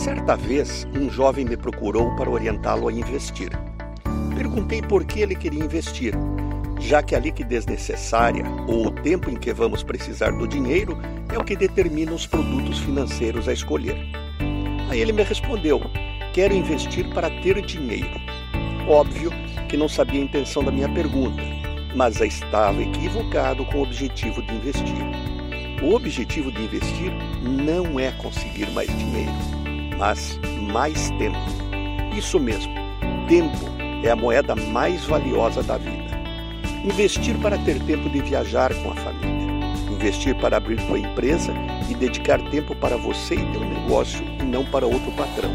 Certa vez, um jovem me procurou para orientá-lo a investir. Perguntei por que ele queria investir, já que a liquidez necessária ou o tempo em que vamos precisar do dinheiro é o que determina os produtos financeiros a escolher. Aí ele me respondeu: Quero investir para ter dinheiro. Óbvio que não sabia a intenção da minha pergunta, mas estava equivocado com o objetivo de investir. O objetivo de investir não é conseguir mais dinheiro, mas mais tempo. Isso mesmo, tempo é a moeda mais valiosa da vida. Investir para ter tempo de viajar com a família. Investir para abrir sua empresa e dedicar tempo para você e teu negócio e não para outro patrão.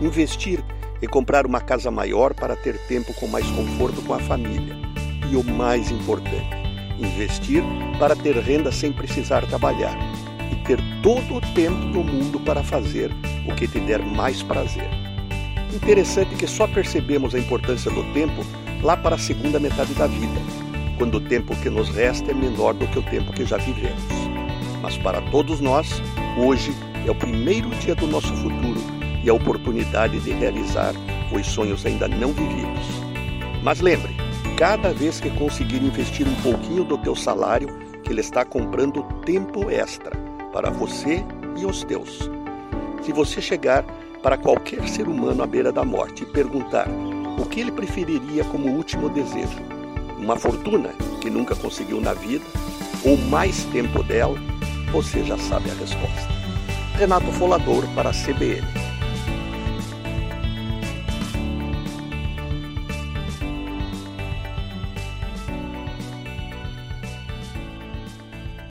Investir e comprar uma casa maior para ter tempo com mais conforto com a família. E o mais importante, investir para ter renda sem precisar trabalhar ter todo o tempo do mundo para fazer o que te der mais prazer. Interessante que só percebemos a importância do tempo lá para a segunda metade da vida, quando o tempo que nos resta é menor do que o tempo que já vivemos. Mas para todos nós, hoje é o primeiro dia do nosso futuro e a oportunidade de realizar os sonhos ainda não vividos. Mas lembre, cada vez que conseguir investir um pouquinho do teu salário, que ele está comprando tempo extra para você e os teus. Se você chegar para qualquer ser humano à beira da morte e perguntar o que ele preferiria como último desejo, uma fortuna que nunca conseguiu na vida ou mais tempo dela, você já sabe a resposta. Renato Folador para a CBN.